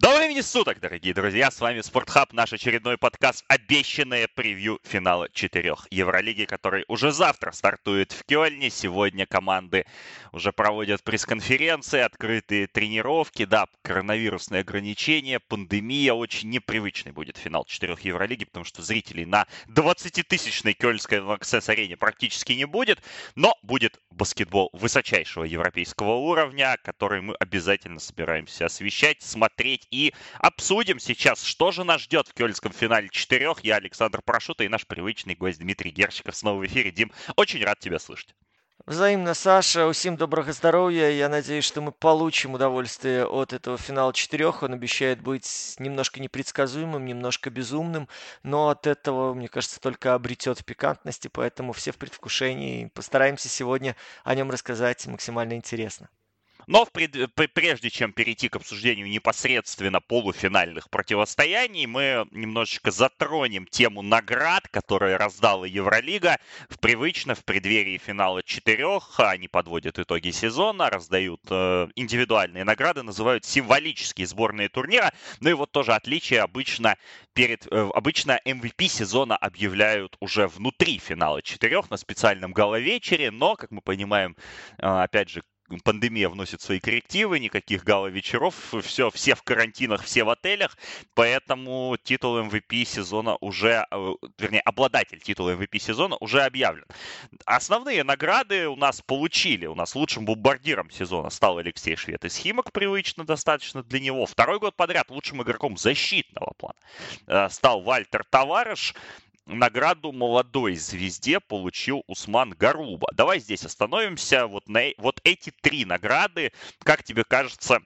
Доброго времени суток, дорогие друзья! С вами Спортхаб, наш очередной подкаст «Обещанное превью финала четырех Евролиги», который уже завтра стартует в Кёльне. Сегодня команды уже проводят пресс-конференции, открытые тренировки. Да, коронавирусные ограничения, пандемия. Очень непривычный будет финал четырех Евролиги, потому что зрителей на 20-тысячной кёльнской Access-арене практически не будет. Но будет баскетбол высочайшего европейского уровня, который мы обязательно собираемся освещать, смотреть и обсудим сейчас, что же нас ждет в кёльнском финале четырех. Я Александр Парашута и наш привычный гость Дмитрий Герщиков снова в эфире. Дим, очень рад тебя слышать. Взаимно, Саша. Усім доброго здоровья. Я надеюсь, что мы получим удовольствие от этого финала четырех. Он обещает быть немножко непредсказуемым, немножко безумным, но от этого, мне кажется, только обретет пикантности, поэтому все в предвкушении. Постараемся сегодня о нем рассказать максимально интересно. Но пред, прежде чем перейти к обсуждению непосредственно полуфинальных противостояний, мы немножечко затронем тему наград, которые раздала Евролига. В привычно в преддверии финала четырех они подводят итоги сезона, раздают э, индивидуальные награды, называют символические сборные турнира. Ну и вот тоже отличие обычно перед э, обычно MVP сезона объявляют уже внутри финала четырех на специальном галовечере, но, как мы понимаем, э, опять же, пандемия вносит свои коррективы, никаких гала-вечеров, все, все в карантинах, все в отелях, поэтому титул MVP сезона уже, э, вернее, обладатель титула MVP сезона уже объявлен. Основные награды у нас получили. У нас лучшим бомбардиром сезона стал Алексей Швед из Химок, привычно достаточно для него. Второй год подряд лучшим игроком защитного плана э, стал Вальтер Товарыш награду молодой звезде получил Усман Гаруба. Давай здесь остановимся. Вот, на, вот эти три награды, как тебе кажется,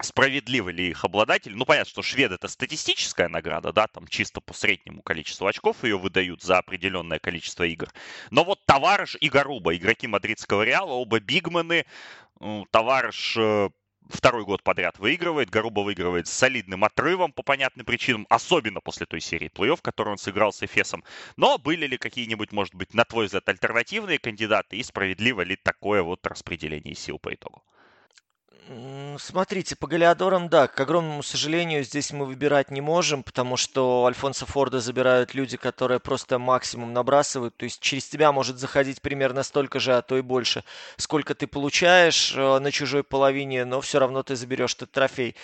справедливы ли их обладатель. Ну, понятно, что швед это статистическая награда, да, там чисто по среднему количеству очков ее выдают за определенное количество игр. Но вот Товарыш и Гаруба, игроки мадридского Реала, оба бигмены. Товарыш э, второй год подряд выигрывает. Гаруба выигрывает с солидным отрывом по понятным причинам, особенно после той серии плей-офф, которую он сыграл с Эфесом. Но были ли какие-нибудь, может быть, на твой взгляд, альтернативные кандидаты и справедливо ли такое вот распределение сил по итогу? Смотрите, по Галиадорам, да, к огромному сожалению, здесь мы выбирать не можем, потому что Альфонса Форда забирают люди, которые просто максимум набрасывают. То есть через тебя может заходить примерно столько же, а то и больше, сколько ты получаешь э, на чужой половине, но все равно ты заберешь этот трофей.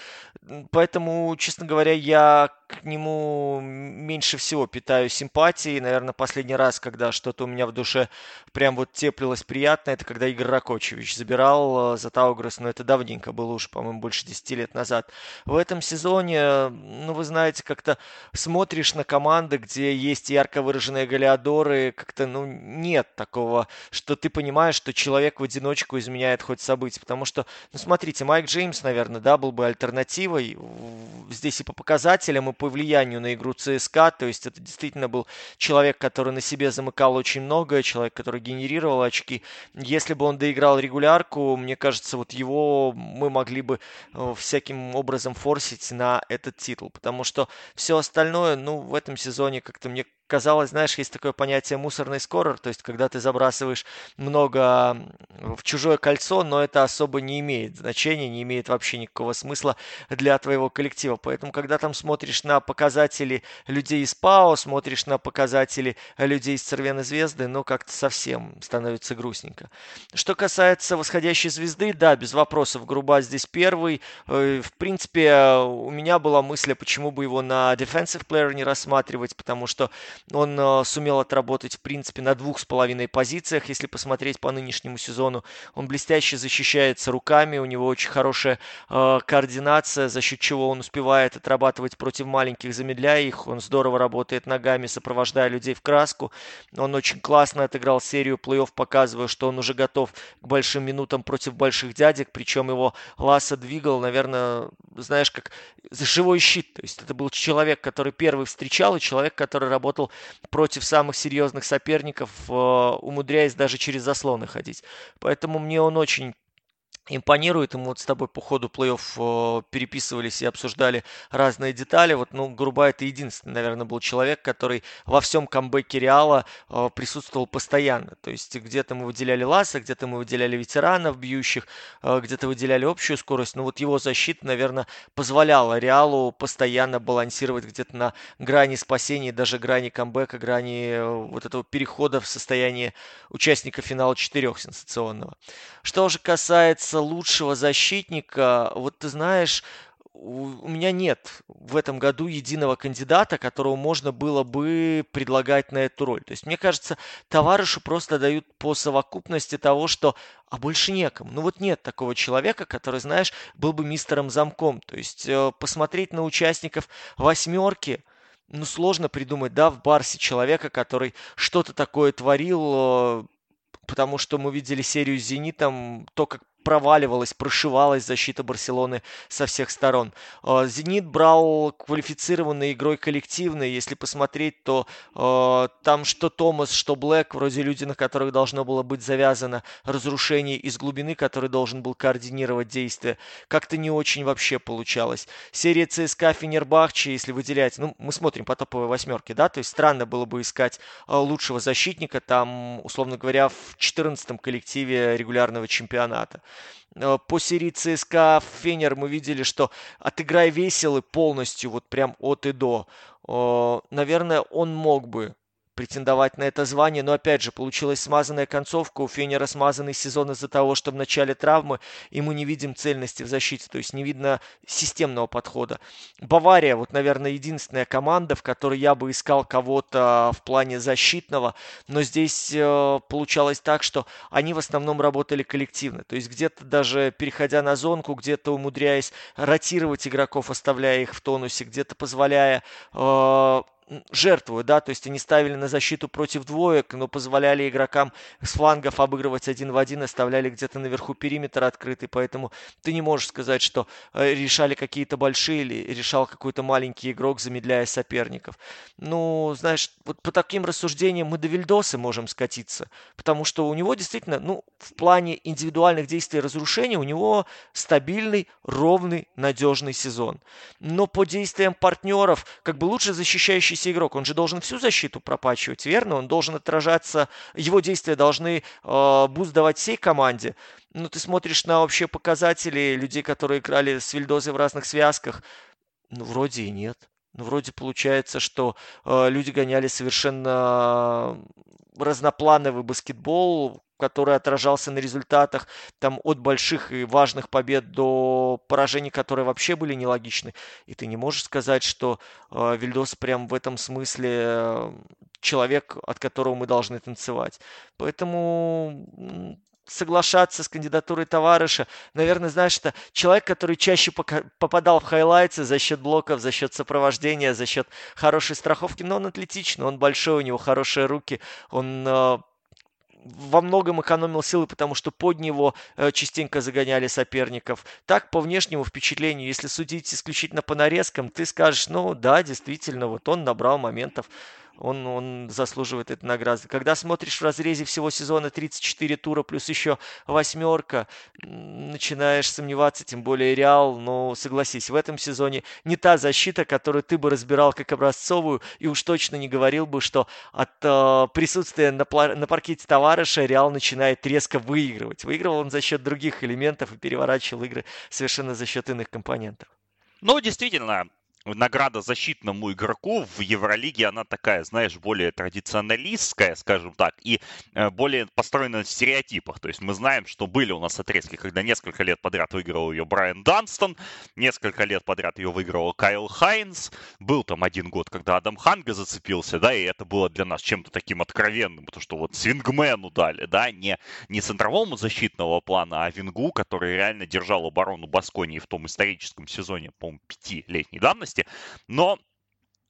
Поэтому, честно говоря, я к нему меньше всего питаю симпатии. Наверное, последний раз, когда что-то у меня в душе прям вот теплилось приятно, это когда Игорь Ракочевич забирал э, за Таугресс, но это давненько было уж, по-моему, больше 10 лет назад. В этом сезоне, ну, вы знаете, как-то смотришь на команды, где есть ярко выраженные галиадоры, как-то, ну, нет такого, что ты понимаешь, что человек в одиночку изменяет хоть события, потому что, ну, смотрите, Майк Джеймс, наверное, да, был бы альтернативой здесь и по показателям, и по влиянию на игру ЦСКА. То есть это действительно был человек, который на себе замыкал очень много, человек, который генерировал очки. Если бы он доиграл регулярку, мне кажется, вот его мы могли бы э, всяким образом форсить на этот титул. Потому что все остальное, ну, в этом сезоне как-то мне казалось, знаешь, есть такое понятие мусорный скорер, то есть когда ты забрасываешь много в чужое кольцо, но это особо не имеет значения, не имеет вообще никакого смысла для твоего коллектива. Поэтому, когда там смотришь на показатели людей из ПАО, смотришь на показатели людей из Цервены Звезды, ну, как-то совсем становится грустненько. Что касается восходящей звезды, да, без вопросов, Груба здесь первый. Э, в принципе, у меня была мысль, а почему бы его на defensive player не рассматривать, потому что он э, сумел отработать, в принципе, на двух с половиной позициях, если посмотреть по нынешнему сезону. Он блестяще защищается руками, у него очень хорошая э, координация, за счет чего он успевает отрабатывать против маленьких, замедляя их. Он здорово работает ногами, сопровождая людей в краску. Он очень классно отыграл серию плей-офф, показывая, что он уже готов к большим минутам против больших дядек. Причем его Ласса двигал, наверное, знаешь, как живой щит. То есть это был человек, который первый встречал, и человек, который работал против самых серьезных соперников, э, умудряясь даже через заслоны ходить. Поэтому мне он очень импонирует. И мы вот с тобой по ходу плей-офф э, переписывались и обсуждали разные детали. Вот, ну, Груба это единственный, наверное, был человек, который во всем камбэке Реала э, присутствовал постоянно. То есть где-то мы выделяли Ласа, где-то мы выделяли ветеранов бьющих, э, где-то выделяли общую скорость. Но вот его защита, наверное, позволяла Реалу постоянно балансировать где-то на грани спасения, даже грани камбэка, грани вот этого перехода в состояние участника финала четырех сенсационного. Что же касается лучшего защитника, вот ты знаешь, у меня нет в этом году единого кандидата, которого можно было бы предлагать на эту роль. То есть, мне кажется, товарищу просто дают по совокупности того, что а больше некому. Ну вот нет такого человека, который, знаешь, был бы мистером замком. То есть, э, посмотреть на участников восьмерки, ну, сложно придумать, да, в Барсе человека, который что-то такое творил, э, потому что мы видели серию с «Зенитом», то, как проваливалась, прошивалась защита Барселоны со всех сторон. А, Зенит брал квалифицированной игрой коллективной. Если посмотреть, то э, там что Томас, что Блэк, вроде люди, на которых должно было быть завязано разрушение из глубины, который должен был координировать действия, как-то не очень вообще получалось. Серия ЦСКА Фенербахче, если выделять, ну, мы смотрим по топовой восьмерке, да, то есть странно было бы искать э, лучшего защитника там, условно говоря, в 14 коллективе регулярного чемпионата. Э, по серии ЦСКА Фенер мы видели, что отыграй веселый полностью, вот прям от и до, наверное, он мог бы претендовать на это звание, но опять же получилась смазанная концовка, у Фенера смазанный сезон из-за того, что в начале травмы, и мы не видим цельности в защите, то есть не видно системного подхода. Бавария, вот, наверное, единственная команда, в которой я бы искал кого-то в плане защитного, но здесь э, получалось так, что они в основном работали коллективно, то есть где-то даже переходя на зонку, где-то умудряясь ротировать игроков, оставляя их в тонусе, где-то позволяя э, жертвуют, да, то есть они ставили на защиту против двоек, но позволяли игрокам с флангов обыгрывать один в один, оставляли где-то наверху периметр открытый, поэтому ты не можешь сказать, что э, решали какие-то большие или решал какой-то маленький игрок, замедляя соперников. Ну, знаешь, вот по таким рассуждениям мы до Вильдоса можем скатиться, потому что у него действительно, ну, в плане индивидуальных действий и разрушения у него стабильный, ровный, надежный сезон. Но по действиям партнеров, как бы лучше защищающий выдающийся игрок, он же должен всю защиту прокачивать, верно? Он должен отражаться, его действия должны э, boost всей команде. Ну, ты смотришь на общие показатели людей, которые играли с Вильдозой в разных связках, ну, вроде и нет. Ну, вроде получается, что э, люди гоняли совершенно разноплановый баскетбол, который отражался на результатах там от больших и важных побед до поражений, которые вообще были нелогичны. И ты не можешь сказать, что э, Вильдос прям в этом смысле э, человек, от которого мы должны танцевать. Поэтому соглашаться с кандидатурой товарища. Наверное, знаешь, это человек, который чаще попадал в хайлайты за счет блоков, за счет сопровождения, за счет хорошей страховки. Но он атлетичный, он большой, у него хорошие руки, он э, во многом экономил силы, потому что под него э, частенько загоняли соперников. Так, по внешнему впечатлению, если судить исключительно по нарезкам, ты скажешь, ну да, действительно, вот он набрал моментов он, он заслуживает этой награды. Когда смотришь в разрезе всего сезона 34 тура плюс еще восьмерка, начинаешь сомневаться, тем более Реал, но согласись, в этом сезоне не та защита, которую ты бы разбирал как образцовую, и уж точно не говорил бы, что от э, присутствия на, на паркете товарища Реал начинает резко выигрывать. Выигрывал он за счет других элементов и переворачивал игры совершенно за счет иных компонентов. Ну, действительно, награда защитному игроку в Евролиге, она такая, знаешь, более традиционалистская, скажем так, и э, более построена на стереотипах. То есть мы знаем, что были у нас отрезки, когда несколько лет подряд выиграл ее Брайан Данстон, несколько лет подряд ее выиграл Кайл Хайнс, был там один год, когда Адам Ханга зацепился, да, и это было для нас чем-то таким откровенным, потому что вот Свингмену дали, да, не, не центровому защитного плана, а Вингу, который реально держал оборону Басконии в том историческом сезоне, по-моему, пятилетней давности, но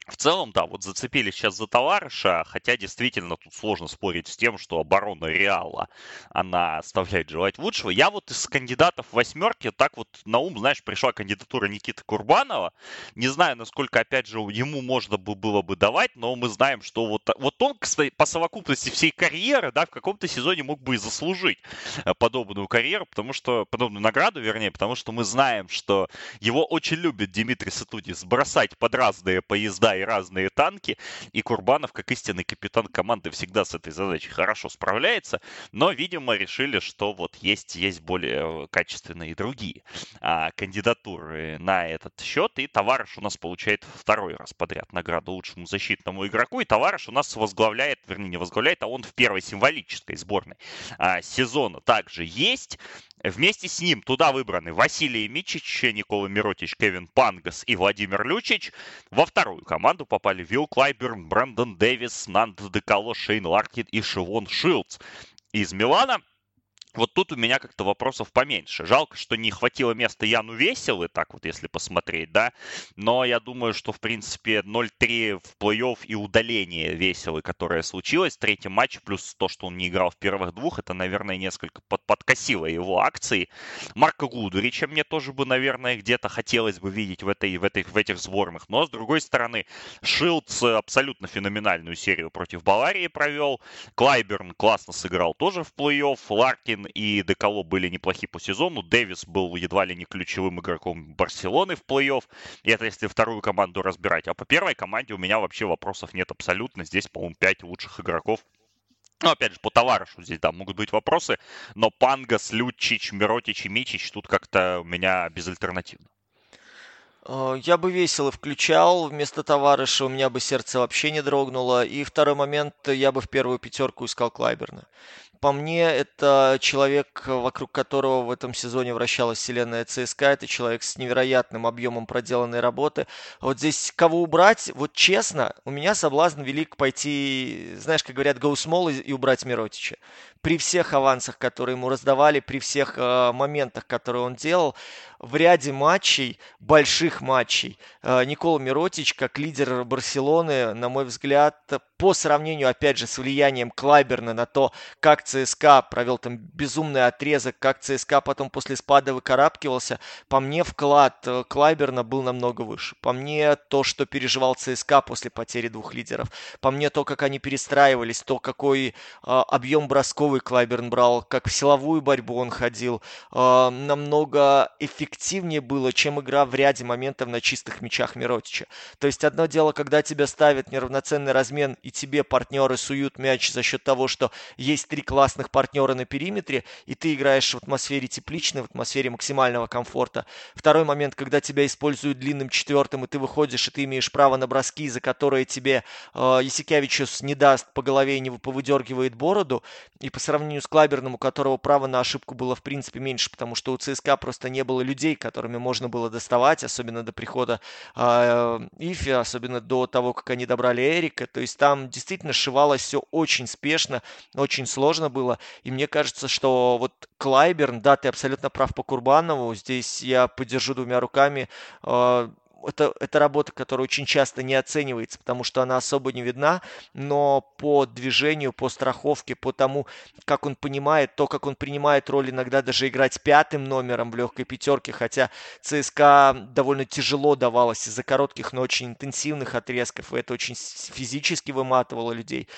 в целом, да, вот зацепились сейчас за товарища, хотя действительно тут сложно спорить с тем, что оборона Реала, она оставляет желать лучшего. Я вот из кандидатов восьмерки так вот на ум, знаешь, пришла кандидатура Никиты Курбанова. Не знаю, насколько, опять же, ему можно было бы давать, но мы знаем, что вот, вот он, кстати, по совокупности всей карьеры, да, в каком-то сезоне мог бы и заслужить э, подобную карьеру, потому что, подобную награду, вернее, потому что мы знаем, что его очень любит Дмитрий Сатудис бросать под разные поезда и разные танки, и Курбанов, как истинный капитан команды, всегда с этой задачей хорошо справляется, но, видимо, решили, что вот есть, есть более качественные и другие а, кандидатуры на этот счет, и Товарищ у нас получает второй раз подряд награду лучшему защитному игроку, и Товарищ у нас возглавляет, вернее, не возглавляет, а он в первой символической сборной а, сезона также есть. Вместе с ним туда выбраны Василий Мичич, Никола Миротич, Кевин Пангас и Владимир Лючич. Во вторую команду попали Вилл Клайберн, Брэндон Дэвис, Нанд Декало, Шейн Ларкин и Шивон Шилдс. Из Милана вот тут у меня как-то вопросов поменьше. Жалко, что не хватило места Яну Веселы, так вот если посмотреть, да. Но я думаю, что, в принципе, 0-3 в плей-офф и удаление Веселы, которое случилось третьем матче, плюс то, что он не играл в первых двух, это, наверное, несколько под подкосило его акции. Марка Гудурича мне тоже бы, наверное, где-то хотелось бы видеть в, этой, в, этой, в этих сборных. Но, с другой стороны, Шилдс абсолютно феноменальную серию против Баварии провел. Клайберн классно сыграл тоже в плей-офф. Ларкин и Деколо были неплохи по сезону. Дэвис был едва ли не ключевым игроком Барселоны в плей-офф. И это если вторую команду разбирать. А по первой команде у меня вообще вопросов нет абсолютно. Здесь, по-моему, пять лучших игроков ну, опять же, по товарищу здесь, да, могут быть вопросы, но Пангас, Лючич, Миротич и Мичич тут как-то у меня безальтернативно. Э, я бы весело включал вместо товарища, у меня бы сердце вообще не дрогнуло. И второй момент, я бы в первую пятерку искал Клайберна. По мне, это человек, вокруг которого в этом сезоне вращалась вселенная ЦСКА. Это человек с невероятным объемом проделанной работы. Вот здесь кого убрать, вот честно, у меня соблазн велик пойти, знаешь, как говорят, go small и, и убрать Миротича. При всех авансах, которые ему раздавали, при всех э, моментах, которые он делал, в ряде матчей, больших матчей, э, Никола Миротич, как лидер Барселоны, на мой взгляд, по сравнению, опять же, с влиянием Клайберна на то, как ЦСКА провел там безумный отрезок, как ЦСКА потом после спада выкарабкивался, по мне вклад э, Клайберна был намного выше. По мне то, что переживал ЦСКА после потери двух лидеров, по мне то, как они перестраивались, то, какой э, объем бросковый Клайберн брал, как в силовую борьбу он ходил, э, намного эффективнее было, чем игра в ряде моментов на чистых мячах Миротича. То есть одно дело, когда тебя ставят неравноценный размен и тебе партнеры суют мяч за счет того, что есть три классных партнера на периметре, и ты играешь в атмосфере тепличной, в атмосфере максимального комфорта. Второй момент, когда тебя используют длинным четвертым, и ты выходишь, и ты имеешь право на броски, за которые тебе э, Ясикевичус не даст по голове и не повыдергивает бороду. И по сравнению с Клаберном, у которого право на ошибку было в принципе меньше, потому что у ЦСКА просто не было людей, которыми можно было доставать, особенно до прихода э, Ифи, особенно до того, как они добрали Эрика. То есть там действительно сшивалось все очень спешно, очень сложно было. И мне кажется, что вот Клайберн, да, ты абсолютно прав по Курбанову, здесь я поддержу двумя руками. А, это, это работа, которая очень часто не оценивается, потому что она особо не видна, но по движению, по страховке, по тому, как он понимает, то, как он принимает роль иногда даже играть пятым номером в легкой пятерке, хотя ЦСКА довольно тяжело давалось из-за коротких, но очень интенсивных отрезков, и это очень физически выматывало людей.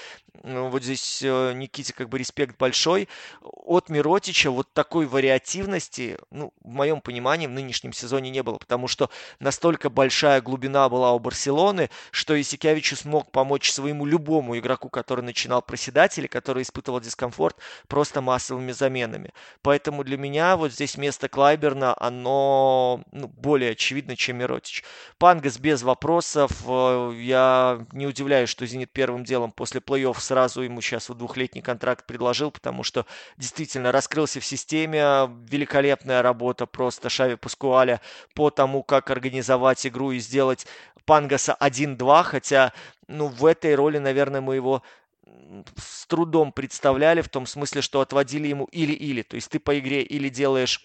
Ну, вот здесь э, Никите как бы респект большой. От Миротича вот такой вариативности, ну, в моем понимании, в нынешнем сезоне не было, потому что настолько большая глубина была у Барселоны, что Исикявичу смог помочь своему любому игроку, который начинал проседать или который испытывал дискомфорт, просто массовыми заменами. Поэтому для меня вот здесь место Клайберна, оно ну, более очевидно, чем Миротич. Пангас без вопросов. Э, я не удивляюсь, что Зенит первым делом после плей-офф сразу ему сейчас вот двухлетний контракт предложил, потому что действительно раскрылся в системе. Великолепная работа просто Шави Пускуаля по тому, как организовать игру и сделать Пангаса 1-2, хотя, ну, в этой роли, наверное, мы его с трудом представляли, в том смысле, что отводили ему или-или. То есть ты по игре или делаешь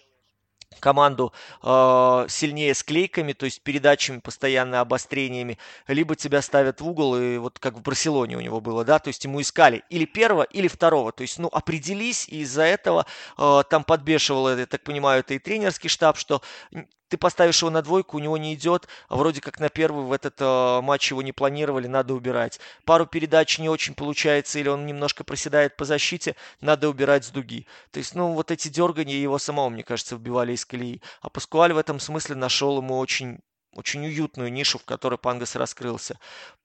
команду э, сильнее склейками, то есть передачами, постоянно обострениями, либо тебя ставят в угол, и вот как в Барселоне у него было, да, то есть ему искали или первого, или второго, то есть, ну, определись, и из-за этого э, там подбешивал, я так понимаю, это и тренерский штаб, что ты поставишь его на двойку, у него не идет, а вроде как на первый в этот э, матч его не планировали, надо убирать. Пару передач не очень получается, или он немножко проседает по защите, надо убирать с дуги. То есть, ну, вот эти дергания его самого, мне кажется, вбивали из колеи. А Паскуаль в этом смысле нашел ему очень очень уютную нишу, в которой Пангас раскрылся.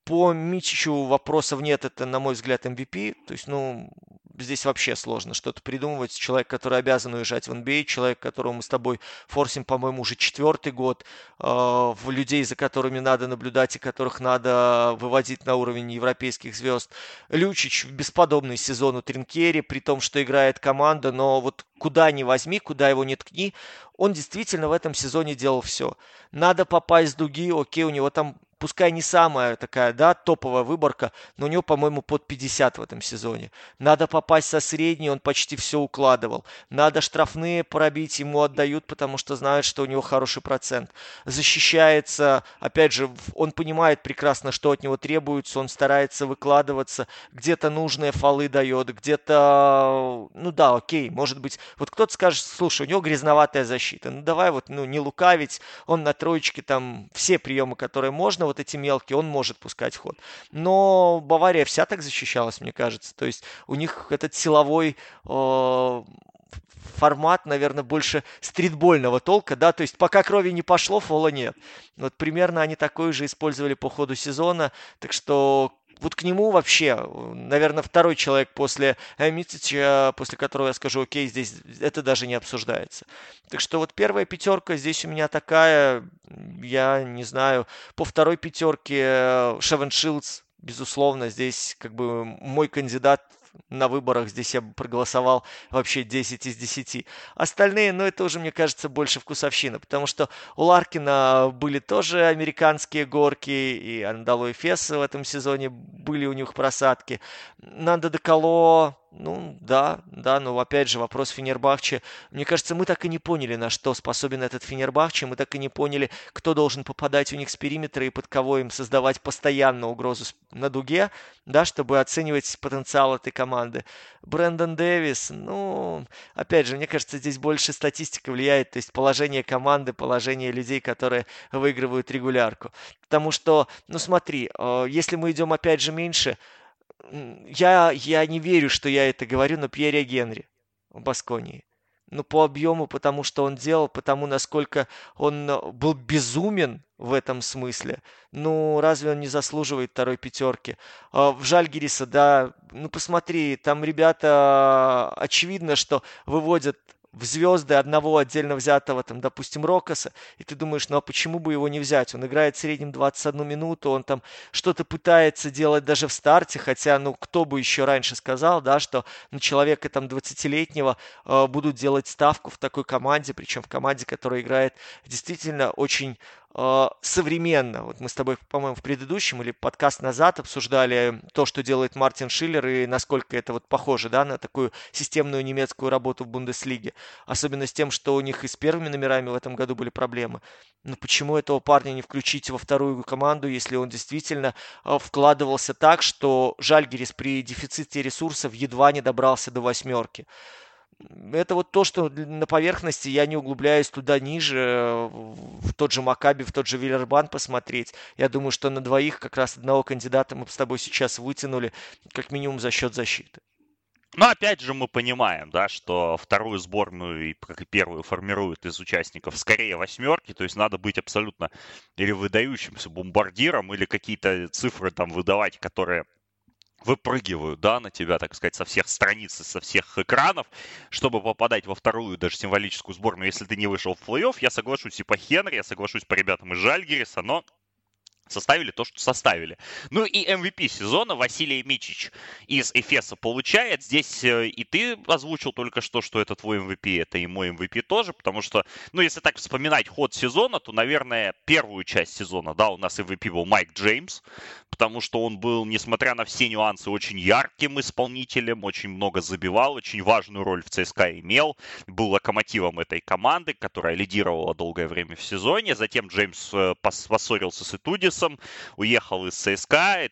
По Мичичу вопросов нет, это, на мой взгляд, MVP. То есть, ну, здесь вообще сложно что-то придумывать. Человек, который обязан уезжать в NBA, человек, которого мы с тобой форсим, по-моему, уже четвертый год, э, людей, за которыми надо наблюдать и которых надо выводить на уровень европейских звезд. Лючич в бесподобный сезон у Тринкери, при том, что играет команда, но вот куда ни возьми, куда его не ткни, он действительно в этом сезоне делал все. Надо попасть с дуги, окей, у него там пускай не самая такая, да, топовая выборка, но у него, по-моему, под 50 в этом сезоне. Надо попасть со средней, он почти все укладывал. Надо штрафные пробить, ему отдают, потому что знают, что у него хороший процент. Защищается, опять же, он понимает прекрасно, что от него требуется, он старается выкладываться, где-то нужные фолы дает, где-то, ну да, окей, может быть, вот кто-то скажет, слушай, у него грязноватая защита, ну давай вот, ну не лукавить, он на троечке там все приемы, которые можно, вот эти мелкие, он может пускать ход. Но Бавария вся так защищалась, мне кажется. То есть у них этот силовой э, формат, наверное, больше стритбольного толка, да, то есть пока крови не пошло, фола нет. Вот примерно они такой же использовали по ходу сезона, так что вот к нему вообще, наверное, второй человек после Митича, после которого я скажу, окей, здесь это даже не обсуждается. Так что вот первая пятерка здесь у меня такая, я не знаю, по второй пятерке Шевен Шилдс, безусловно, здесь как бы мой кандидат на выборах здесь я бы проголосовал вообще 10 из 10. Остальные, ну, это уже, мне кажется, больше вкусовщина, потому что у Ларкина были тоже американские горки, и Андало и Фес в этом сезоне были у них просадки. Нанда Деколо, ну, да, да, но опять же вопрос Фенербахче. Мне кажется, мы так и не поняли, на что способен этот Фенербахче. Мы так и не поняли, кто должен попадать у них с периметра и под кого им создавать постоянно угрозу на дуге, да, чтобы оценивать потенциал этой команды. Брэндон Дэвис, ну, опять же, мне кажется, здесь больше статистика влияет, то есть положение команды, положение людей, которые выигрывают регулярку. Потому что, ну смотри, э, если мы идем опять же меньше, я, я не верю, что я это говорю, но Пьере Генри в Басконии. Ну, по объему, потому что он делал, потому насколько он э, был безумен в этом смысле. Ну, разве он не заслуживает второй пятерки? А, в Жальгириса, да, ну посмотри, там ребята, очевидно, что выводят в звезды одного отдельно взятого, там, допустим, Рокоса, и ты думаешь, ну а почему бы его не взять? Он играет в среднем 21 минуту, он там что-то пытается делать даже в старте, хотя, ну, кто бы еще раньше сказал, да, что на человека там 20-летнего э, будут делать ставку в такой команде, причем в команде, которая играет действительно очень современно. Вот мы с тобой, по-моему, в предыдущем или подкаст назад обсуждали то, что делает Мартин Шиллер и насколько это вот похоже да, на такую системную немецкую работу в Бундеслиге. Особенно с тем, что у них и с первыми номерами в этом году были проблемы. Но почему этого парня не включить во вторую команду, если он действительно а, вкладывался так, что Жальгерис при дефиците ресурсов едва не добрался до восьмерки? Это вот то, что на поверхности я не углубляюсь туда ниже, в тот же Макаби, в тот же Виллербан посмотреть. Я думаю, что на двоих как раз одного кандидата мы с тобой сейчас вытянули, как минимум за счет защиты. Но опять же мы понимаем, да, что вторую сборную, как и первую, формируют из участников скорее восьмерки, то есть надо быть абсолютно или выдающимся бомбардиром, или какие-то цифры там выдавать, которые выпрыгивают, да, на тебя, так сказать, со всех страниц, со всех экранов, чтобы попадать во вторую, даже символическую сборную, если ты не вышел в плей-офф, я соглашусь и по Хенри, я соглашусь по ребятам из Жальгериса, но составили то, что составили. Ну и MVP сезона Василий Мичич из Эфеса получает. Здесь э, и ты озвучил только что, что это твой MVP, это и мой MVP тоже, потому что, ну, если так вспоминать ход сезона, то, наверное, первую часть сезона, да, у нас MVP был Майк Джеймс, потому что он был, несмотря на все нюансы, очень ярким исполнителем, очень много забивал, очень важную роль в ЦСКА имел, был локомотивом этой команды, которая лидировала долгое время в сезоне. Затем Джеймс э, поссорился с Итудисом, уехал из ЦСКА,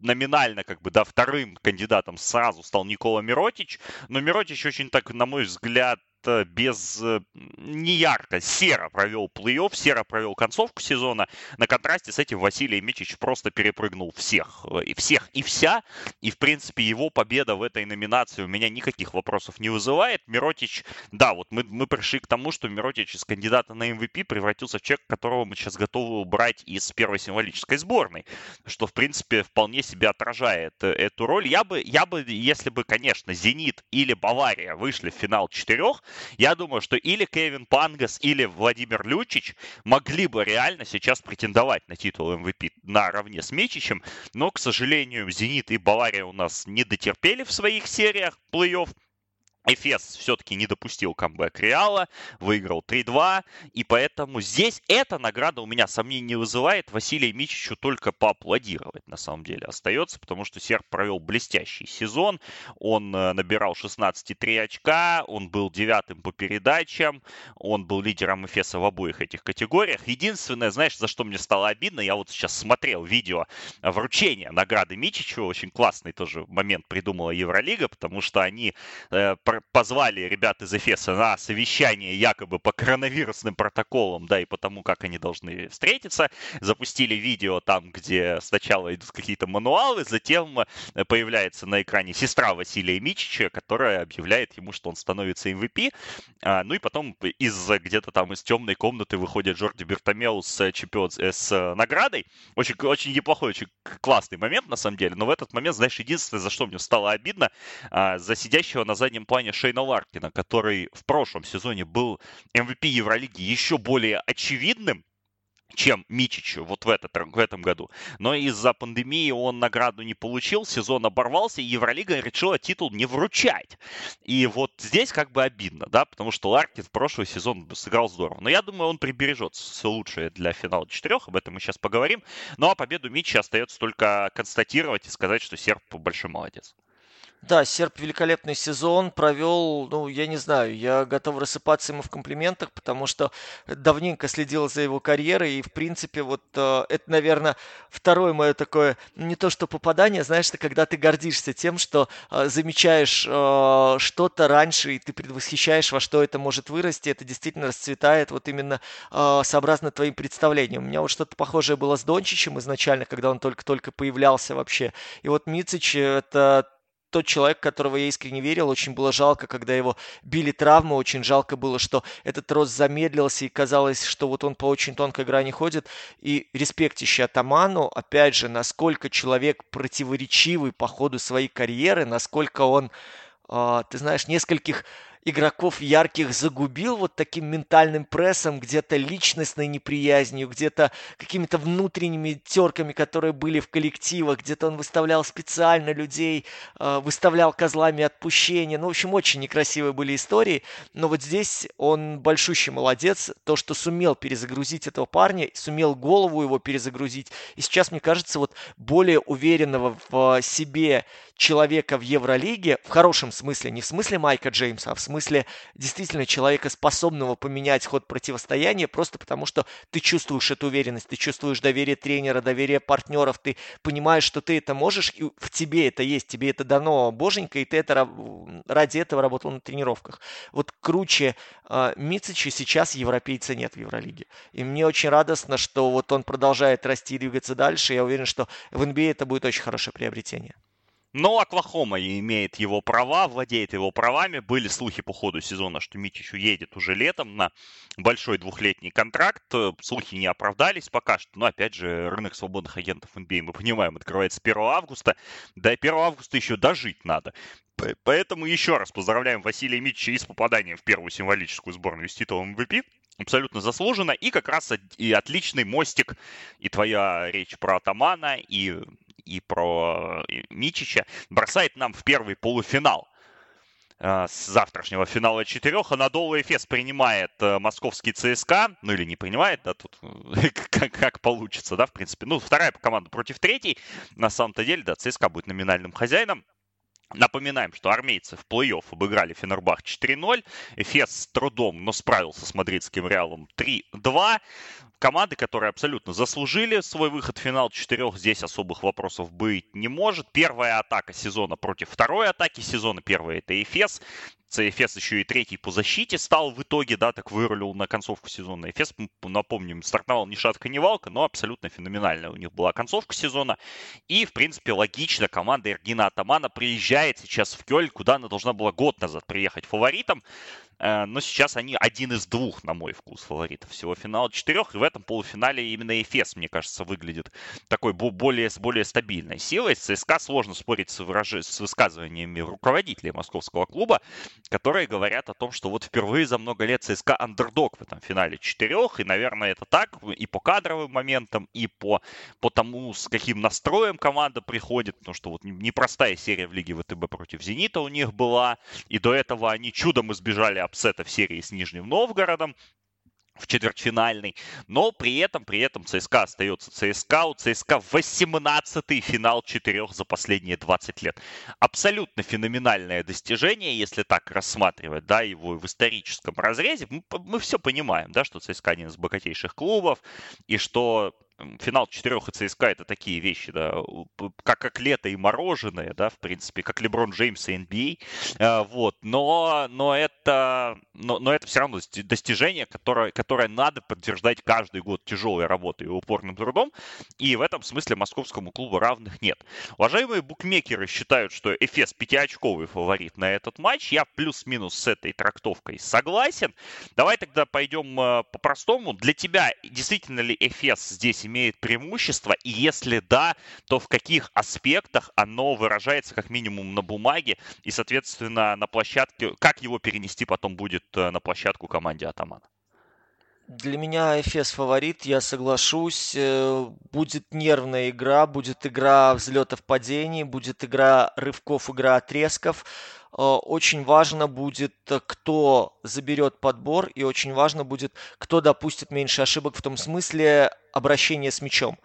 номинально как бы, да, вторым кандидатом сразу стал Никола Миротич, но Миротич очень так, на мой взгляд, без э, неярко, серо провел плей-офф, серо провел концовку сезона. На контрасте с этим Василий Мичич просто перепрыгнул всех. Э, и всех, и вся. И, в принципе, его победа в этой номинации у меня никаких вопросов не вызывает. Миротич, да, вот мы, мы пришли к тому, что Миротич из кандидата на MVP превратился в человека, которого мы сейчас готовы убрать из первой символической сборной. Что, в принципе, вполне себе отражает э, эту роль. Я бы, я бы, если бы, конечно, Зенит или Бавария вышли в финал четырех, я думаю, что или Кевин Пангас, или Владимир Лючич могли бы реально сейчас претендовать на титул MVP наравне с Мечичем, но, к сожалению, Зенит и Бавария у нас не дотерпели в своих сериях плей-офф. Эфес все-таки не допустил камбэк Реала, выиграл 3-2, и поэтому здесь эта награда у меня сомнений не вызывает. Василию Мичичу только поаплодировать на самом деле остается, потому что Серб провел блестящий сезон, он э, набирал 16,3 очка, он был девятым по передачам, он был лидером Эфеса в обоих этих категориях. Единственное, знаешь, за что мне стало обидно, я вот сейчас смотрел видео вручения награды Мичичу, очень классный тоже момент придумала Евролига, потому что они э, позвали ребят из Эфеса на совещание якобы по коронавирусным протоколам, да, и по тому, как они должны встретиться. Запустили видео там, где сначала идут какие-то мануалы, затем э, появляется на экране сестра Василия Мичича, которая объявляет ему, что он становится MVP. А, ну и потом из где-то там из темной комнаты выходит Джорди Бертомеу с, чемпион, э, с наградой. Очень, очень неплохой, очень классный момент, на самом деле. Но в этот момент, знаешь, единственное, за что мне стало обидно, а, за сидящего на заднем плане плане Шейна Ларкина, который в прошлом сезоне был MVP Евролиги еще более очевидным, чем Мичичу вот в, этот, в этом году. Но из-за пандемии он награду не получил, сезон оборвался, и Евролига решила титул не вручать. И вот здесь как бы обидно, да, потому что Ларкин в прошлый сезон сыграл здорово. Но я думаю, он прибережет все лучшее для финала четырех, об этом мы сейчас поговорим. Ну а победу Мичи остается только констатировать и сказать, что Серб большой молодец. Да, Серб великолепный сезон провел, ну, я не знаю, я готов рассыпаться ему в комплиментах, потому что давненько следил за его карьерой, и, в принципе, вот э, это, наверное, второе мое такое, не то что попадание, знаешь, это когда ты гордишься тем, что э, замечаешь э, что-то раньше, и ты предвосхищаешь, во что это может вырасти, это действительно расцветает вот именно э, сообразно твоим представлениям. У меня вот что-то похожее было с Дончичем изначально, когда он только-только появлялся вообще, и вот Мицич это тот человек, которого я искренне верил. Очень было жалко, когда его били травмы. Очень жалко было, что этот рост замедлился, и казалось, что вот он по очень тонкой грани ходит. И респектище Атаману, опять же, насколько человек противоречивый по ходу своей карьеры, насколько он, э, ты знаешь, нескольких игроков ярких загубил вот таким ментальным прессом, где-то личностной неприязнью, где-то какими-то внутренними терками, которые были в коллективах, где-то он выставлял специально людей, э, выставлял козлами отпущения. Ну, в общем, очень некрасивые были истории. Но вот здесь он большущий молодец. То, что сумел перезагрузить этого парня, сумел голову его перезагрузить. И сейчас, мне кажется, вот более уверенного в себе человека в Евролиге, в хорошем смысле, не в смысле Майка Джеймса, а в смысле действительно человека, способного поменять ход противостояния, просто потому что ты чувствуешь эту уверенность, ты чувствуешь доверие тренера, доверие партнеров, ты понимаешь, что ты это можешь, и в тебе это есть, тебе это дано боженька, и ты это ради этого работал на тренировках. Вот круче э, Мицича сейчас европейца нет в Евролиге. И мне очень радостно, что вот он продолжает расти и двигаться дальше. Я уверен, что в NBA это будет очень хорошее приобретение. Но Оклахома имеет его права, владеет его правами. Были слухи по ходу сезона, что Митич уедет уже летом на большой двухлетний контракт. Слухи не оправдались пока что. Но, опять же, рынок свободных агентов NBA, мы понимаем, открывается 1 августа. До 1 августа еще дожить надо. Поэтому еще раз поздравляем Василия Митча и с попаданием в первую символическую сборную с титулом MVP абсолютно заслуженно. И как раз и отличный мостик, и твоя речь про Атамана, и и про э, Мичича, бросает нам в первый полуфинал. э, с завтрашнего финала четырех. Анадолу Эфес принимает э, московский ЦСКА. Ну или не принимает, да, тут как, как получится, да, в принципе. Ну, вторая команда против третьей. На самом-то деле, да, ЦСКА будет номинальным хозяином. Напоминаем, что армейцы в плей-офф обыграли Фенербах 4-0. Эфес с трудом, но справился с мадридским Реалом 3-2. Команды, которые абсолютно заслужили свой выход в финал четырех, здесь особых вопросов быть не может. Первая атака сезона против второй атаки сезона. Первая это Эфес. ЦФС еще и третий по защите стал в итоге, да, так вырулил на концовку сезона. Эфес, напомним, стартовал ни шатка, ни валка, но абсолютно феноменальная у них была концовка сезона. И, в принципе, логично, команда Эргина Атамана приезжает сейчас в Кёль, куда она должна была год назад приехать фаворитом. Э, но сейчас они один из двух, на мой вкус, фаворитов всего финала четырех. И в этом полуфинале именно Эфес, мне кажется, выглядит такой более, более стабильной силой. С ЦСКА сложно спорить с, выраж... с высказываниями руководителей московского клуба, которые говорят о том, что вот впервые за много лет ЦСКА андердог в этом финале четырех. И, наверное, это так и по кадровым моментам, и по, по тому, с каким настроем команда приходит. Потому что вот непростая серия в Лиге ВТБ против «Зенита» у них была. И до этого они чудом избежали upset а в серии с Нижним Новгородом в четвертьфинальной, но при этом, при этом ЦСКА остается ЦСКА, у ЦСКА 18-й финал четырех за последние 20 лет. Абсолютно феноменальное достижение, если так рассматривать, да, его в историческом разрезе. Мы, мы все понимаем, да, что ЦСКА один из богатейших клубов, и что финал четырех и ЦСКА это такие вещи, да, как, как лето и мороженое, да, в принципе, как Леброн Джеймс и NBA, а, вот, но, но это, но, но это все равно достижение, которое, которое надо подтверждать каждый год тяжелой работой и упорным трудом, и в этом смысле московскому клубу равных нет. Уважаемые букмекеры считают, что Эфес пятиочковый фаворит на этот матч, я плюс-минус с этой трактовкой согласен. Давай тогда пойдем а, по-простому. Для тебя действительно ли Эфес здесь имеет преимущество? И если да, то в каких аспектах оно выражается как минимум на бумаге и, соответственно, на площадке, как его перенести потом будет э, на площадку команде Атамана? Для меня Эфес фаворит, я соглашусь. Э, будет нервная игра, будет игра взлетов падений, будет игра рывков, игра отрезков. Э, очень важно будет, кто заберет подбор, и очень важно будет, кто допустит меньше ошибок в том смысле, обращение с мячом.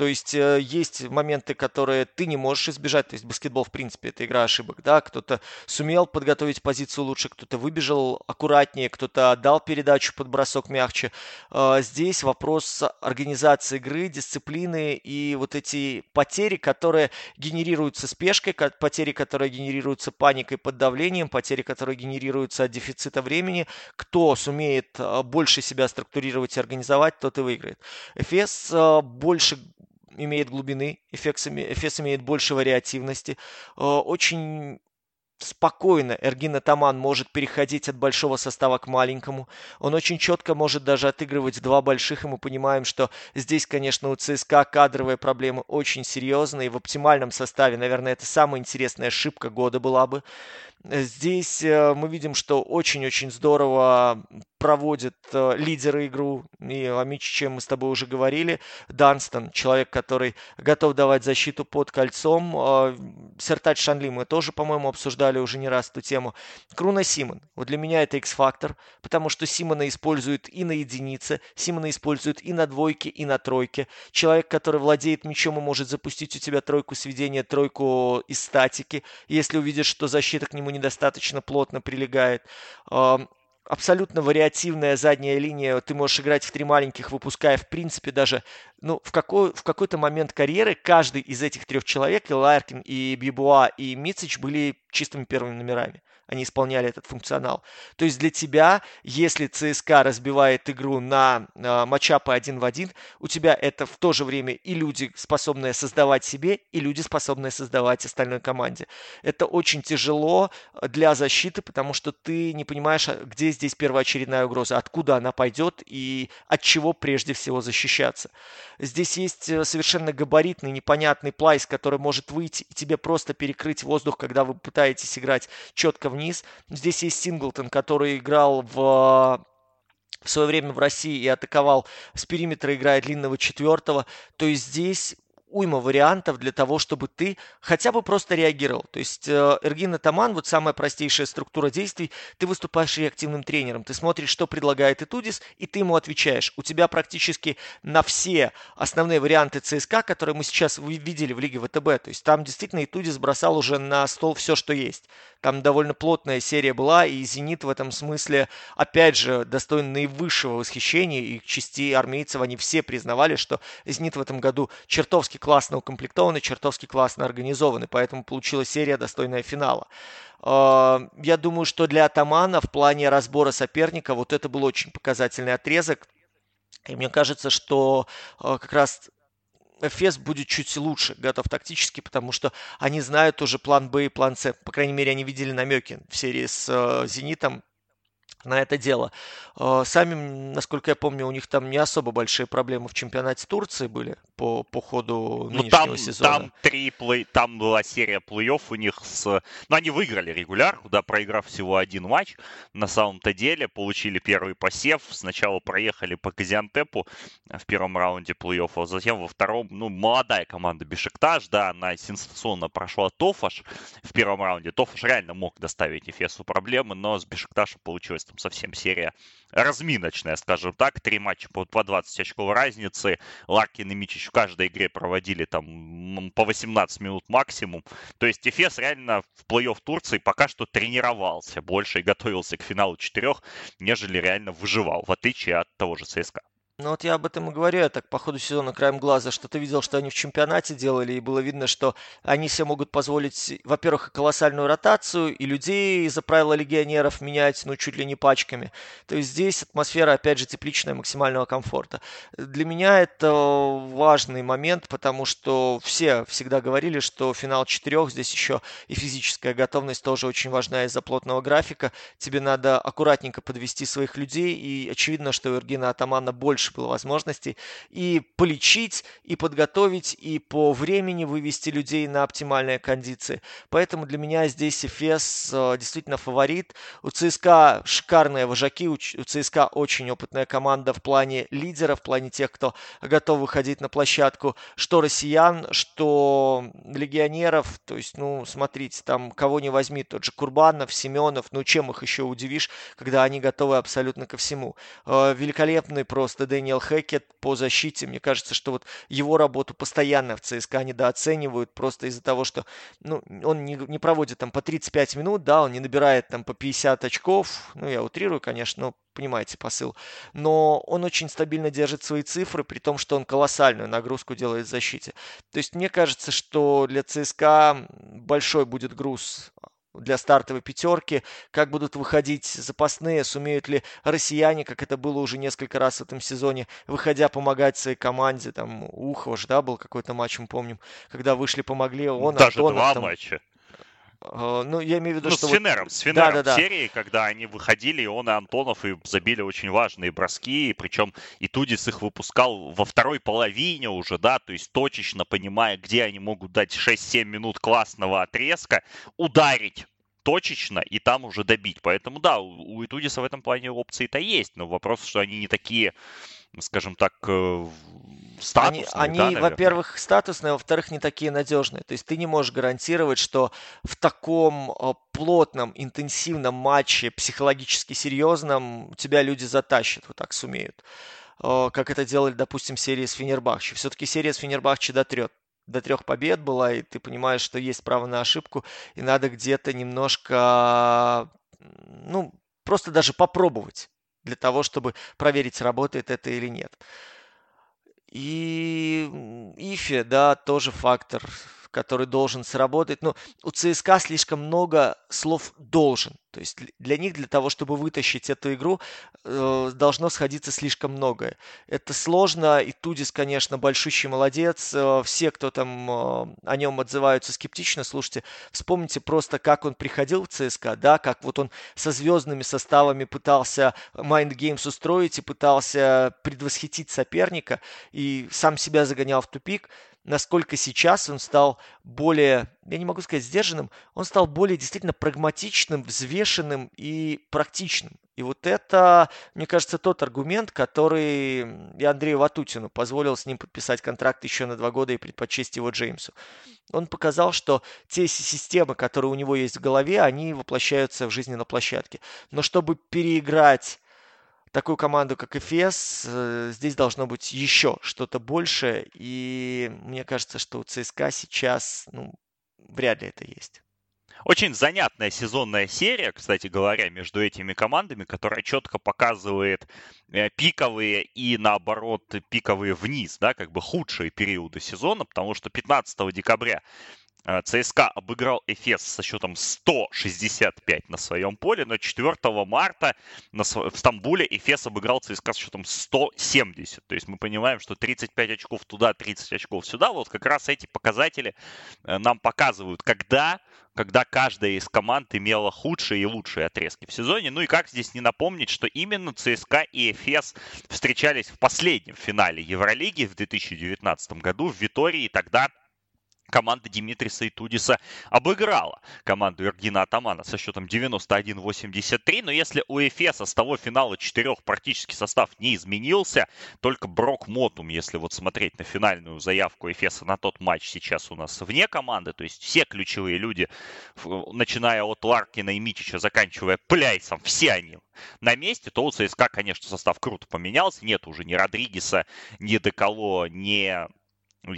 То есть э, есть моменты, которые ты не можешь избежать. То есть баскетбол, в принципе, это игра ошибок. Да? Кто-то сумел подготовить позицию лучше, кто-то выбежал аккуратнее, кто-то отдал передачу под бросок мягче. Э, здесь вопрос организации игры, дисциплины и вот эти потери, которые генерируются спешкой, потери, которые генерируются паникой под давлением, потери, которые генерируются от дефицита времени. Кто сумеет э, больше себя структурировать и организовать, тот и выиграет. Эфес больше имеет глубины, Эфес, Эфес имеет больше вариативности. Э, очень спокойно Эргин Атаман может переходить от большого состава к маленькому. Он очень четко может даже отыгрывать два больших, и мы понимаем, что здесь, конечно, у ЦСКА кадровые проблемы очень серьезные. В оптимальном составе, наверное, это самая интересная ошибка года была бы. Здесь э, мы видим, что очень-очень здорово проводит э, лидеры игру, и о чем мы с тобой уже говорили. Данстон, человек, который готов давать защиту под кольцом. Э, Сертач Шанли мы тоже, по-моему, обсуждали уже не раз эту тему. Круна Симон. Вот для меня это X-фактор, потому что Симона используют и на единице, Симона используют и на двойке, и на тройке. Человек, который владеет мячом и может запустить у тебя тройку сведения, тройку из статики, если увидишь, что защита к нему недостаточно плотно прилегает. Абсолютно вариативная задняя линия. Ты можешь играть в три маленьких, выпуская, в принципе, даже ну, в, какой, в какой-то момент карьеры каждый из этих трех человек, и Ларкин, и Бибуа, и Мицич, были чистыми первыми номерами они исполняли этот функционал. То есть для тебя, если ЦСКА разбивает игру на э, матчапы один в один, у тебя это в то же время и люди, способные создавать себе, и люди, способные создавать остальной команде. Это очень тяжело для защиты, потому что ты не понимаешь, а где здесь первоочередная угроза, откуда она пойдет и от чего прежде всего защищаться. Здесь есть э, совершенно габаритный, непонятный плайс, который может выйти и тебе просто перекрыть воздух, когда вы пытаетесь играть четко в вниз. Здесь есть Синглтон, который играл в в свое время в России и атаковал с периметра, играя длинного четвертого. То есть здесь уйма вариантов для того, чтобы ты хотя бы просто реагировал. То есть э, Эргин Атаман, вот самая простейшая структура действий, ты выступаешь реактивным тренером, ты смотришь, что предлагает Итудис, и ты ему отвечаешь. У тебя практически на все основные варианты ЦСКА, которые мы сейчас видели в Лиге ВТБ, то есть там действительно Итудис бросал уже на стол все, что есть. Там довольно плотная серия была, и «Зенит» в этом смысле, опять же, достоин наивысшего восхищения, и части армейцев они все признавали, что «Зенит» в этом году чертовски классно укомплектован и чертовски классно организован, и поэтому получилась серия достойная финала. А, я думаю, что для Атамана в плане разбора соперника вот это был очень показательный отрезок. И мне кажется, что а, как раз Эфес будет чуть лучше готов тактически, потому что они знают уже план Б и план С. По крайней мере, они видели намеки в серии с э, Зенитом на это дело. Э, сами, насколько я помню, у них там не особо большие проблемы в чемпионате Турции были по, по ходу ну, нынешнего там, сезона. Там, три плей, там была серия плей-офф у них с... Ну, они выиграли регулярку, да, проиграв всего один матч. На самом-то деле получили первый посев. Сначала проехали по Казиантепу в первом раунде плей-офф, а затем во втором, ну, молодая команда Бешикташ, да, она сенсационно прошла Тофаш в первом раунде. Тофаш реально мог доставить Эфесу проблемы, но с Бешикташем получилось там совсем серия разминочная, скажем так. Три матча по, по 20 очков разницы. Ларкин и Мичич в каждой игре проводили там по 18 минут максимум. То есть Эфес реально в плей-офф Турции пока что тренировался больше и готовился к финалу четырех, нежели реально выживал, в отличие от того же ЦСКА. Ну вот я об этом и говорю, я так по ходу сезона краем глаза что-то видел, что они в чемпионате делали, и было видно, что они себе могут позволить, во-первых, колоссальную ротацию, и людей из-за правила легионеров менять, ну, чуть ли не пачками. То есть здесь атмосфера, опять же, тепличная, максимального комфорта. Для меня это важный момент, потому что все всегда говорили, что финал четырех, здесь еще и физическая готовность тоже очень важна из-за плотного графика. Тебе надо аккуратненько подвести своих людей, и очевидно, что у Эргина Атамана больше больше было возможностей и полечить, и подготовить, и по времени вывести людей на оптимальные кондиции. Поэтому для меня здесь Эфес э, действительно фаворит. У ЦСКА шикарные вожаки, у ЦСКА очень опытная команда в плане лидеров, в плане тех, кто готов выходить на площадку, что россиян, что легионеров. То есть, ну, смотрите, там кого не возьми, тот же Курбанов, Семенов, ну, чем их еще удивишь, когда они готовы абсолютно ко всему. Э, великолепный просто Дэнни Дэниел Хэкет по защите. Мне кажется, что вот его работу постоянно в ЦСКА недооценивают просто из-за того, что ну, он не, не проводит там по 35 минут, да, он не набирает там по 50 очков. Ну, я утрирую, конечно, но понимаете посыл. Но он очень стабильно держит свои цифры, при том, что он колоссальную нагрузку делает в защите. То есть мне кажется, что для ЦСКА большой будет груз для стартовой пятерки, как будут выходить запасные, сумеют ли россияне, как это было уже несколько раз в этом сезоне, выходя помогать своей команде, там Ухош, да, был какой-то матч, мы помним, когда вышли, помогли, он, Даже Антонов, два там, матча. Uh, ну, я имею в виду, ну, что... с Фенером, вот... с Фенером да, да, да. серии, когда они выходили, и он и Антонов и забили очень важные броски, и причем и Тудис их выпускал во второй половине уже, да, то есть точечно понимая, где они могут дать 6-7 минут классного отрезка, ударить точечно и там уже добить. Поэтому да, у Итудиса в этом плане опции-то есть, но вопрос, что они не такие, скажем так, э, статусные. Они, да, они во-первых, статусные, во-вторых, не такие надежные. То есть ты не можешь гарантировать, что в таком э, плотном, интенсивном матче, психологически серьезном, тебя люди затащат, вот так сумеют э, как это делали, допустим, серии с Фенербахче. Все-таки серия с Фенербахче дотрет до трех побед была, и ты понимаешь, что есть право на ошибку, и надо где-то немножко, ну, просто даже попробовать для того, чтобы проверить, работает это или нет. И Ифи, да, тоже фактор, который должен сработать. Но у ЦСКА слишком много слов «должен». То есть для них, для того, чтобы вытащить эту игру, э, должно сходиться слишком многое. Это сложно, и Тудис, конечно, большущий молодец. Э, все, кто там э, о нем отзываются скептично, слушайте, вспомните просто, как он приходил в ЦСКА, да, как вот он со звездными составами пытался Mind Games устроить и пытался предвосхитить соперника, и сам себя загонял в тупик насколько сейчас он стал более, я не могу сказать сдержанным, он стал более действительно прагматичным, взвешенным и практичным. И вот это, мне кажется, тот аргумент, который и Андрею Ватутину позволил с ним подписать контракт еще на два года и предпочесть его Джеймсу. Он показал, что те системы, которые у него есть в голове, они воплощаются в жизни на площадке. Но чтобы переиграть такую команду, как Эфес, э, здесь должно быть еще что-то большее. И мне кажется, что у ЦСКА сейчас ну, вряд ли это есть. Очень занятная сезонная серия, кстати говоря, между этими командами, которая четко показывает э, пиковые и, наоборот, пиковые вниз, да, как бы худшие периоды сезона, потому что 15 декабря ЦСКА обыграл Эфес со счетом 165 на своем поле, но 4 марта в Стамбуле Эфес обыграл ЦСКА с счетом 170. То есть мы понимаем, что 35 очков туда, 30 очков сюда. Вот как раз эти показатели э, нам показывают, когда, когда каждая из команд имела худшие и лучшие отрезки в сезоне. Ну и как здесь не напомнить, что именно ЦСКА и Эфес встречались в последнем финале Евролиги в 2019 году в Витории. Тогда команда Димитриса и Тудиса обыграла команду Эргина Атамана со счетом 91-83. Но если у Эфеса с того финала четырех практически состав не изменился, только Брок Мотум, если вот смотреть на финальную заявку Эфеса на тот матч сейчас у нас вне команды, то есть все ключевые люди, начиная от Ларкина и Митича, заканчивая Пляйсом, все они на месте, то у ЦСКА, конечно, состав круто поменялся. Нет уже ни Родригеса, ни Деколо, ни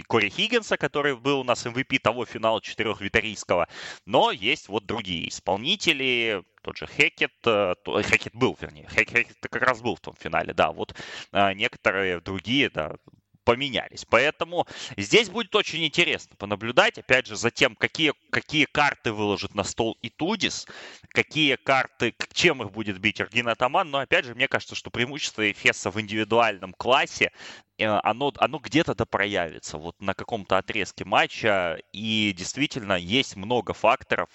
Кори Хиггинса, который был у нас MVP того финала четырех витарийского, но есть вот другие исполнители, тот же Хекет, э, Хекет был, вернее, Хекет как раз был в том финале, да, вот э, некоторые другие, да, поменялись. Поэтому здесь будет очень интересно понаблюдать, опять же, за тем, какие, какие карты выложит на стол и Тудис, какие карты, чем их будет бить Эргин Атаман. Но, опять же, мне кажется, что преимущество Эфеса в индивидуальном классе э, оно, оно где-то да проявится вот на каком-то отрезке матча. И действительно есть много факторов,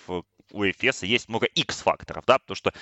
у Эфеса есть много X-факторов, да, потому что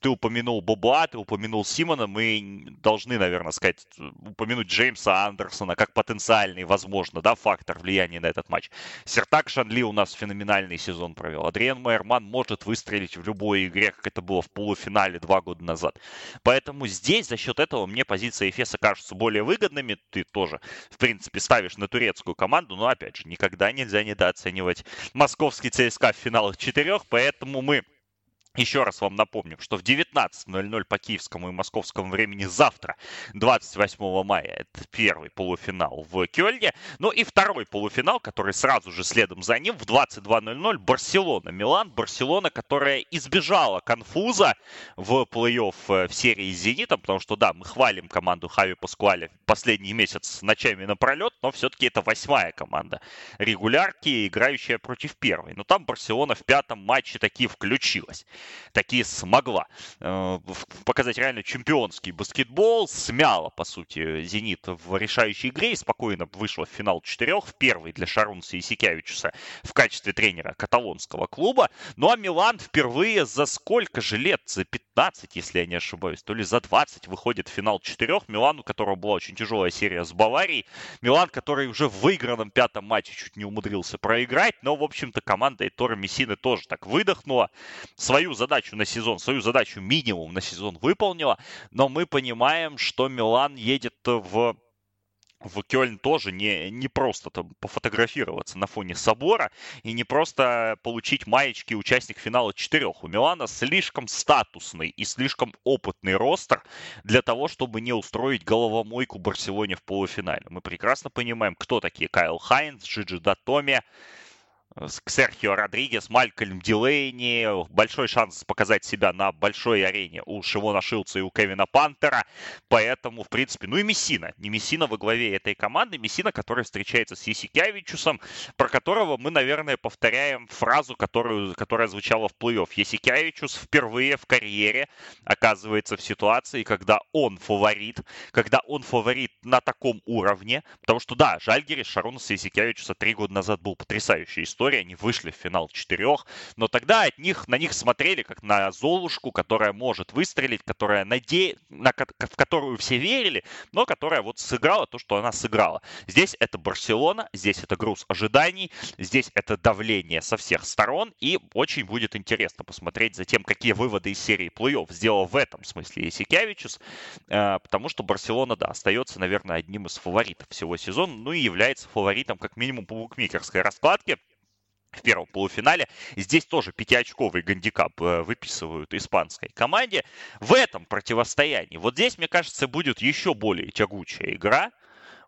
ты упомянул Боба, ты упомянул Симона, мы должны, наверное, сказать, упомянуть Джеймса Андерсона как потенциальный, возможно, да, фактор влияния на этот матч. Сертак Шанли у нас феноменальный сезон провел. Адриан Майерман может выстрелить в любой игре, как это было в полуфинале два года назад. Поэтому здесь за счет этого мне позиции Эфеса кажутся более выгодными. Ты тоже, в принципе, ставишь на турецкую команду, но, опять же, никогда нельзя недооценивать московский ЦСКА в финалах четырех, Поэтому мы еще раз вам напомню, что в 19.00 по киевскому и московскому времени завтра, 28 мая, это первый полуфинал в Кёльне. Ну и второй полуфинал, который сразу же следом за ним, в 22.00 Барселона-Милан. Барселона, которая избежала конфуза в плей-офф э, в серии с Зенитом, потому что, да, мы хвалим команду Хави Паскуаля последний месяц ночами напролет, но все-таки это восьмая команда регулярки, играющая против первой. Но там Барселона в пятом матче такие включилась такие смогла э, показать реально чемпионский баскетбол, смяла, по сути, «Зенит» в решающей игре и спокойно вышла в финал четырех, в первый для Шарунса и Сикявичуса в качестве тренера каталонского клуба. Ну а Милан впервые за сколько же лет? За 15, если я не ошибаюсь, то ли за 20 выходит в финал четырех. Милан, у которого была очень тяжелая серия с Баварией. Милан, который уже в выигранном пятом матче чуть не умудрился проиграть, но, в общем-то, команда Этора Мессины тоже так выдохнула. Свою свою задачу на сезон, свою задачу минимум на сезон выполнила, но мы понимаем, что Милан едет в в Кёльн тоже не, не просто там пофотографироваться на фоне собора и не просто получить маечки участник финала четырех. У Милана слишком статусный и слишком опытный ростер для того, чтобы не устроить головомойку Барселоне в полуфинале. Мы прекрасно понимаем, кто такие Кайл Хайнс, Джиджи Датоми, Серхио Родригес, Малькольм Дилейни. Большой шанс показать себя на большой арене у Шивона Шилца и у Кевина Пантера. Поэтому, в принципе, ну и Мессина. Не Мессина во главе этой команды. Мессина, который встречается с Ясикявичюсом, про которого мы, наверное, повторяем фразу, которую, которая звучала в плей-офф. Ясикявичюс впервые в карьере оказывается в ситуации, когда он фаворит, когда он фаворит на таком уровне. Потому что, да, Жальгирис Шарунаса Ясикявичюса три года назад был потрясающей историей истории, они вышли в финал четырех, но тогда от них, на них смотрели как на Золушку, которая может выстрелить, которая наде... на... в которую все верили, но которая вот сыграла то, что она сыграла. Здесь это Барселона, здесь это груз ожиданий, здесь это давление со всех сторон, и очень будет интересно посмотреть за тем, какие выводы из серии плей-офф сделал в этом смысле Исикявичус, э, потому что Барселона, да, остается, наверное, одним из фаворитов всего сезона, ну и является фаворитом как минимум по букмекерской раскладке в первом полуфинале. Здесь тоже пятиочковый гандикап э, выписывают испанской команде. В этом противостоянии, вот здесь, мне кажется, будет еще более тягучая игра.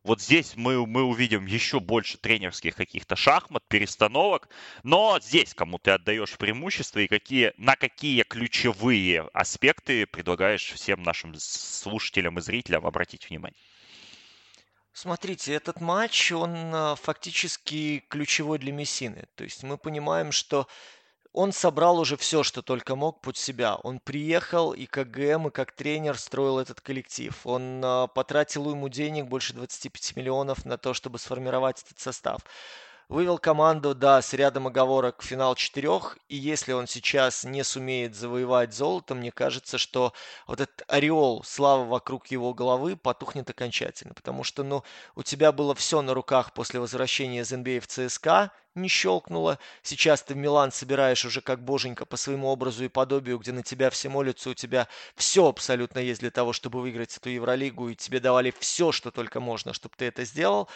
Вот здесь мы, мы увидим еще больше тренерских каких-то шахмат, перестановок. Но здесь кому ты отдаешь преимущество и какие, на какие ключевые аспекты предлагаешь всем нашим слушателям и зрителям обратить внимание? Смотрите, этот матч, он а, фактически ключевой для Мессины. То есть мы понимаем, что он собрал уже все, что только мог под себя. Он приехал и как ГМ, и как тренер строил этот коллектив. Он а, потратил ему денег, больше 25 миллионов, на то, чтобы сформировать этот состав вывел команду, да, с рядом оговорок в финал четырех, и если он сейчас не сумеет завоевать золото, мне кажется, что вот этот ореол славы вокруг его головы потухнет окончательно, потому что, ну, у тебя было все на руках после возвращения из НБА в ЦСКА, не щелкнуло. Сейчас ты в Милан собираешь уже как боженька по своему образу и подобию, где на тебя все молятся, у тебя все абсолютно есть для того, чтобы выиграть эту Евролигу, и тебе давали все, что только можно, чтобы ты это сделал.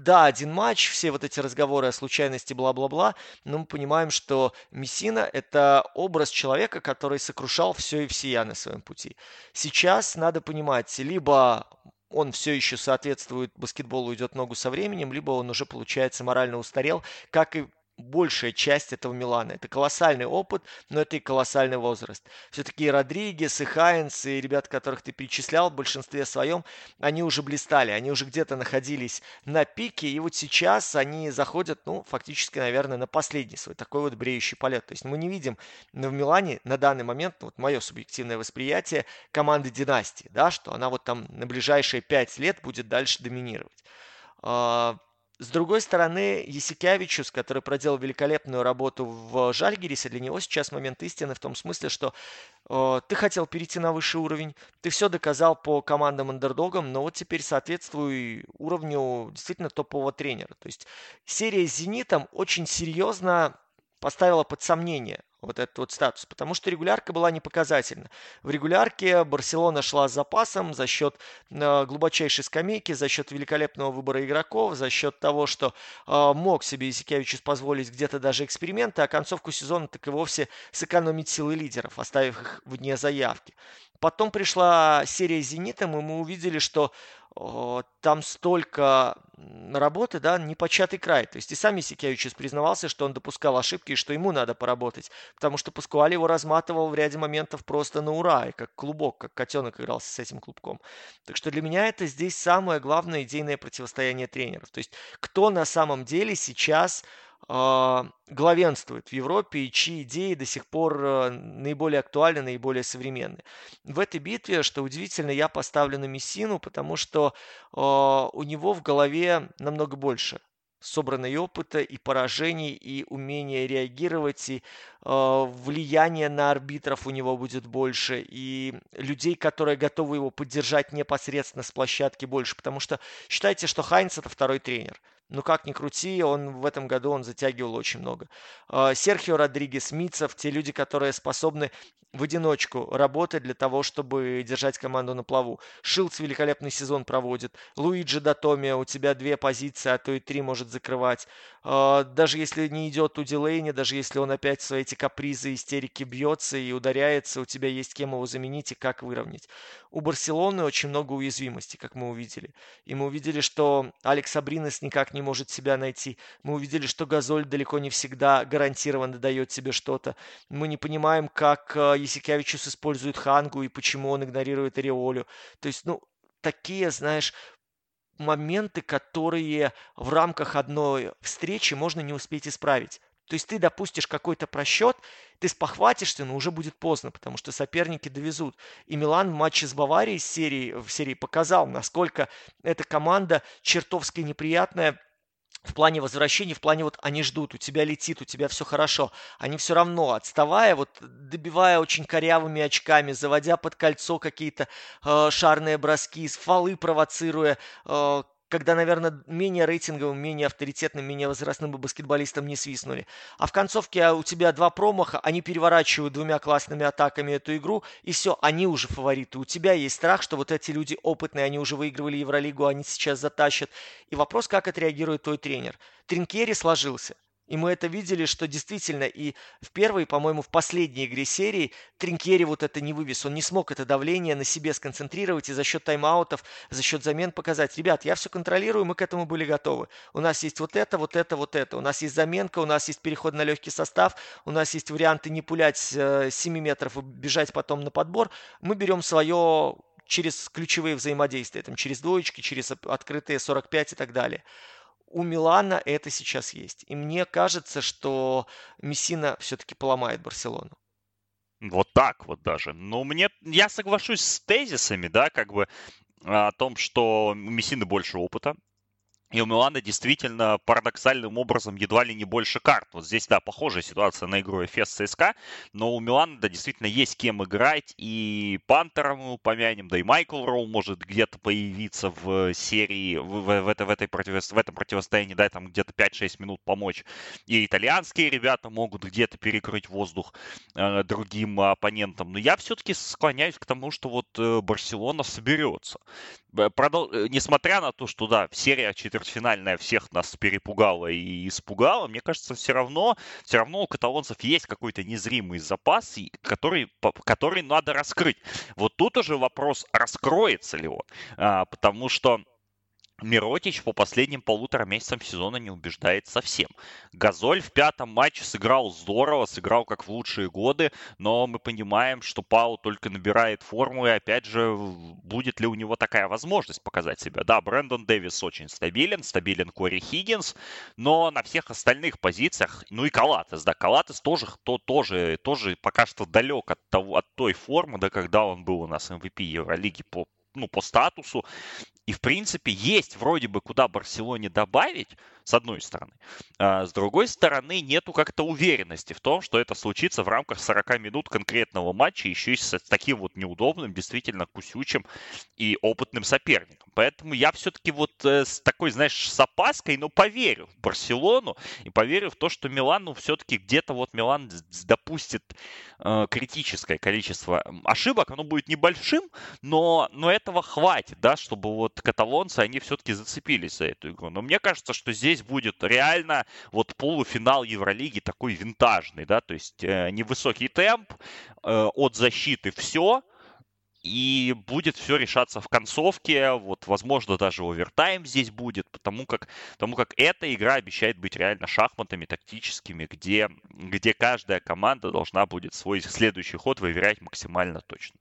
Да, один матч, все вот эти разговоры о случайности, бла-бла-бла, но мы понимаем, что Мессина – это образ человека, который сокрушал все и всея на своем пути. Сейчас надо понимать, либо он все еще соответствует баскетболу, идет ногу со временем, либо он уже, получается, морально устарел, как и большая часть этого Милана. Это колоссальный опыт, но это и колоссальный возраст. Все-таки и Родригес, и Хайнс, и ребят, которых ты перечислял, в большинстве своем, они уже блистали, они уже где-то находились на пике, и вот сейчас они заходят, ну, фактически, наверное, на последний свой такой вот бреющий полет. То есть мы не видим в Милане на данный момент, вот мое субъективное восприятие, команды династии, да, что она вот там на ближайшие пять лет будет дальше доминировать. С другой стороны, Есикявичус, который проделал великолепную работу в Жальгирисе, для него сейчас момент истины в том смысле, что э, ты хотел перейти на высший уровень, ты все доказал по командам андердогам, но вот теперь соответствуй уровню действительно топового тренера. То есть серия с «Зенитом» очень серьезно поставила под сомнение вот этот вот статус, потому что регулярка была непоказательна. В регулярке Барселона шла с запасом за счет э, глубочайшей скамейки, за счет великолепного выбора игроков, за счет того, что э, мог себе Исикевичус позволить где-то даже эксперименты, а концовку сезона так и вовсе сэкономить силы лидеров, оставив их вне заявки. Потом пришла серия с «Зенитом», и мы увидели, что там столько работы, да, непочатый край. То есть и сам Исикевичус признавался, что он допускал ошибки и что ему надо поработать, потому что Паскуаль его разматывал в ряде моментов просто на ура, и как клубок, как котенок игрался с этим клубком. Так что для меня это здесь самое главное идейное противостояние тренеров. То есть кто на самом деле сейчас главенствует в Европе и чьи идеи до сих пор э, наиболее актуальны, наиболее современны. В этой битве, что удивительно, я поставлю на Мессину, потому что а, у него в голове намного больше собранной опыта и поражений, и умения реагировать, и э, влияние на арбитров у него будет больше, и людей, которые готовы его поддержать непосредственно с площадки больше, потому что считайте, что Хайнц это второй тренер – ну, как ни крути, он в этом году он затягивал очень много. А, Серхио Родригес, Мицев, те люди, которые способны в одиночку работать для того, чтобы держать команду на плаву. Шилц великолепный сезон проводит. Луиджи Датомия, у тебя две позиции, а то и три может закрывать. А, даже если не идет у Дилейни, даже если он опять свои эти капризы, истерики бьется и ударяется, у тебя есть кем его заменить и как выровнять. У Барселоны очень много уязвимостей, как мы увидели. И мы увидели, что Алекс Абринес никак не может себя найти. Мы увидели, что Газоль далеко не всегда гарантированно дает себе что-то. Мы не понимаем, как э, Есикявичус использует Хангу и почему он игнорирует Ореолю. То есть, ну, такие, знаешь, моменты, которые в рамках одной встречи можно не успеть исправить. То есть ты допустишь какой-то просчет, ты спохватишься, но уже будет поздно, потому что соперники довезут. И Милан в матче с Баварией серии, в серии показал, насколько эта команда чертовски неприятная в плане возвращения, в плане вот они ждут, у тебя летит, у тебя все хорошо. Они все равно, отставая, вот добивая очень корявыми очками, заводя под кольцо какие-то э, шарные броски, фолы провоцируя, э, когда, наверное, менее рейтинговым, менее авторитетным, менее возрастным баскетболистам не свистнули. А в концовке у тебя два промаха, они переворачивают двумя классными атаками эту игру, и все, они уже фавориты. У тебя есть страх, что вот эти люди опытные, они уже выигрывали Евролигу, они сейчас затащат. И вопрос, как отреагирует твой тренер. Тринкери сложился. И мы это видели, что действительно и в первой, по-моему, в последней игре серии Тринкери вот это не вывез. Он не смог это давление на себе сконцентрировать и за счет тайм-аутов, за счет замен показать. Ребят, я все контролирую, мы к этому были готовы. У нас есть вот это, вот это, вот это. У нас есть заменка, у нас есть переход на легкий состав, у нас есть варианты не пулять с 7 метров и бежать потом на подбор. Мы берем свое через ключевые взаимодействия, там, через двоечки, через открытые 45 и так далее у Милана это сейчас есть. И мне кажется, что Мессина все-таки поломает Барселону. Вот так вот даже. Ну, мне, я соглашусь с тезисами, да, как бы о том, что у Мессины больше опыта, и у Милана действительно парадоксальным образом едва ли не больше карт. Вот здесь, да, похожая ситуация на игру ФС ЦСКА, но у Милана, да, действительно есть кем играть. И Пантера мы упомянем, да и Майкл Роу может где-то появиться в серии, в, в, в, в, этой против, в этом противостоянии, да, там где-то 5-6 минут помочь. И итальянские ребята могут где-то перекрыть воздух э, другим оппонентам. Но я все-таки склоняюсь к тому, что вот э, Барселона соберется. Продол... Э, несмотря на то, что, да, серия четвертьфинальная всех нас перепугала и испугала, мне кажется, все равно, все равно у каталонцев есть какой-то незримый запас, который, который надо раскрыть. Вот тут уже вопрос, раскроется ли он, а, потому что Миротич по последним полутора месяцам сезона не убеждает совсем. Газоль в пятом матче сыграл здорово, сыграл как в лучшие годы, но мы понимаем, что Пау только набирает форму, и опять же, будет ли у него такая возможность показать себя. Да, Брэндон Дэвис очень стабилен, стабилен Кори Хиггинс, но на всех остальных позициях, ну и Калатес, да, Калатес тоже, то, тоже, тоже пока что далек от, того, от той формы, да, когда он был у нас MVP Евролиги по ну, по статусу. И, в принципе, есть вроде бы куда Барселоне добавить, с одной стороны. А с другой стороны, нету как-то уверенности в том, что это случится в рамках 40 минут конкретного матча, еще и с таким вот неудобным, действительно кусючим и опытным соперником. Поэтому я все-таки вот э, с такой, знаешь, с опаской, но поверю в Барселону и поверю в то, что Милан, ну, все-таки где-то вот Милан допустит э, критическое количество ошибок. Оно будет небольшим, но, но этого хватит, да, чтобы вот каталонцы, они все-таки зацепились за эту игру. Но мне кажется, что здесь будет реально вот полуфинал Евролиги такой винтажный, да, то есть э, невысокий темп, э, от защиты все, и будет все решаться в концовке, вот, возможно, даже овертайм здесь будет, потому как, потому как эта игра обещает быть реально шахматами тактическими, где, где каждая команда должна будет свой следующий ход выверять максимально точно.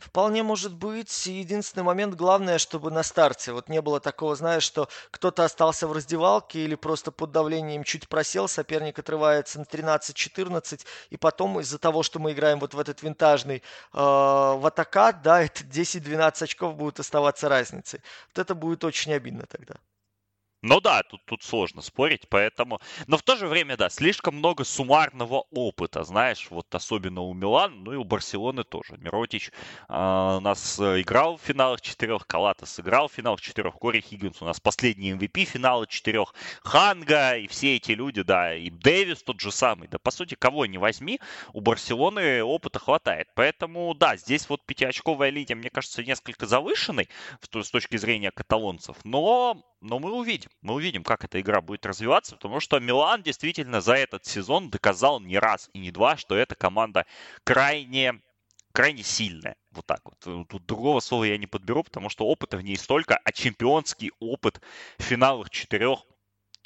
Вполне может быть. Единственный момент, главное, чтобы на старте вот не было такого, знаешь, что кто-то остался в раздевалке или просто под давлением чуть просел, соперник отрывается на 13-14, и потом из-за того, что мы играем вот в этот винтажный э, в атакат, да, это 10-12 очков будет оставаться разницей. Вот это будет очень обидно тогда. Ну да, тут, тут сложно спорить, поэтому... Но в то же время, да, слишком много суммарного опыта, знаешь, вот особенно у Милан, ну и у Барселоны тоже. Миротич э, у нас э, играл в финалах четырех, Калатас играл в финалах четырех, Кори Хиггинс у нас последний MVP финала четырех, Ханга и все эти люди, да, и Дэвис тот же самый. Да, по сути, кого не возьми, у Барселоны опыта хватает. Поэтому, да, здесь вот пятиочковая линия, мне кажется, несколько завышенной с точки зрения каталонцев, но но мы увидим. Мы увидим, как эта игра будет развиваться, потому что Милан действительно за этот сезон доказал не раз и не два, что эта команда крайне крайне сильная. Вот так вот. Тут другого слова я не подберу, потому что опыта в ней столько, а чемпионский опыт в финалах четырех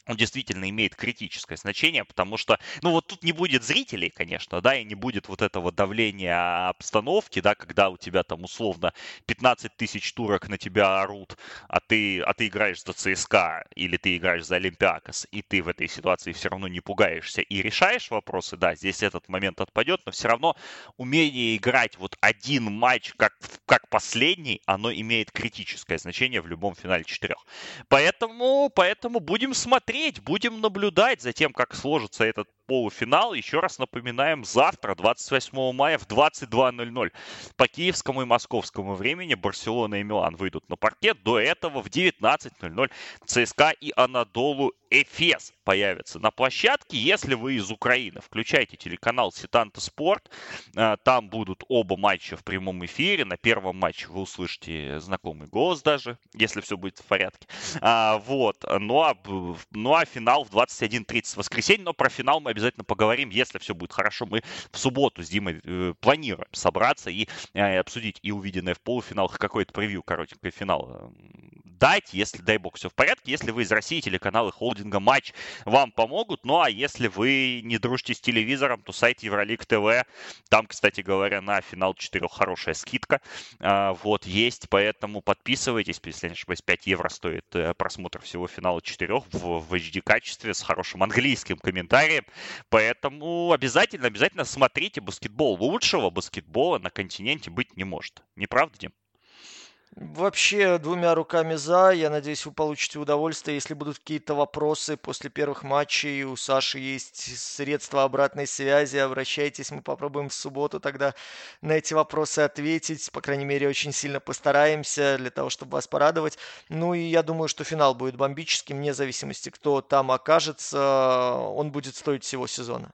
он действительно имеет критическое значение, потому что, ну вот тут не будет зрителей, конечно, да, и не будет вот этого давления обстановки, да, когда у тебя там условно 15 тысяч турок на тебя орут, а ты, а ты играешь за ЦСКА или ты играешь за Олимпиакос, и ты в этой ситуации все равно не пугаешься и решаешь вопросы, да, здесь этот момент отпадет, но все равно умение играть вот один матч как, как последний, оно имеет критическое значение в любом финале четырех. Поэтому, поэтому будем смотреть смотреть, будем наблюдать за тем, как сложится этот полуфинал. Еще раз напоминаем, завтра, 28 мая в 22.00 по киевскому и московскому времени Барселона и Милан выйдут на паркет. До этого в 19.00 ЦСКА и Анадолу Эфес появятся на площадке. Если вы из Украины, включайте телеканал Ситанта Спорт. Э, там будут оба матча в прямом эфире. На первом матче вы услышите знакомый голос даже, если все будет в порядке. А, вот. Ну а, ну а финал в 21.30 в воскресенье. Но про финал мы обязательно поговорим, если все будет хорошо. Мы в субботу с Димой э, планируем собраться и э, обсудить и увиденное в полуфиналах, какой-то превью коротенькое финал дать, если, дай бог, все в порядке. Если вы из России, телеканалы холдинга «Матч» вам помогут. Ну, а если вы не дружите с телевизором, то сайт Евролик ТВ, там, кстати говоря, на финал 4 хорошая скидка. А, вот, есть, поэтому подписывайтесь. Если не ошибаюсь, 5 евро стоит э, просмотр всего финала 4 в, HD-качестве с хорошим английским комментарием. Поэтому обязательно, обязательно смотрите баскетбол. Лучшего баскетбола на континенте быть не может. Не правда, Дим? Вообще, двумя руками за. Я надеюсь, вы получите удовольствие. Если будут какие-то вопросы после первых матчей, у Саши есть средства обратной связи, обращайтесь, мы попробуем в субботу тогда на эти вопросы ответить. По крайней мере, очень сильно постараемся для того, чтобы вас порадовать. Ну и я думаю, что финал будет бомбическим, вне зависимости, кто там окажется. Он будет стоить всего сезона.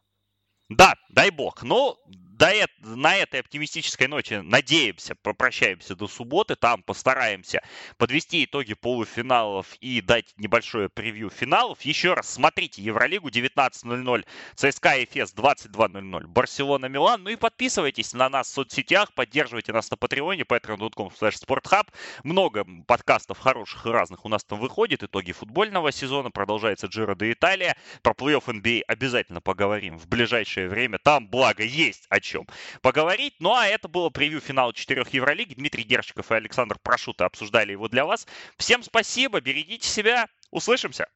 Да, дай бог. Но до, на этой оптимистической ноте надеемся, попрощаемся до субботы, там постараемся подвести итоги полуфиналов и дать небольшое превью финалов. Еще раз, смотрите Евролигу 19.00, ЦСКА и ФЕС 22.00, Барселона, Милан. Ну и подписывайтесь на нас в соцсетях, поддерживайте нас на Патреоне, patreon.com sporthub. Много подкастов хороших и разных у нас там выходит. Итоги футбольного сезона, продолжается Джиро до Италия. Про плей-офф NBA обязательно поговорим в ближайшее время. Там, благо, есть о чем поговорить. Ну а это было превью финала четырех Евролиги. Дмитрий Герчиков и Александр Прошута обсуждали его для вас. Всем спасибо, берегите себя, услышимся.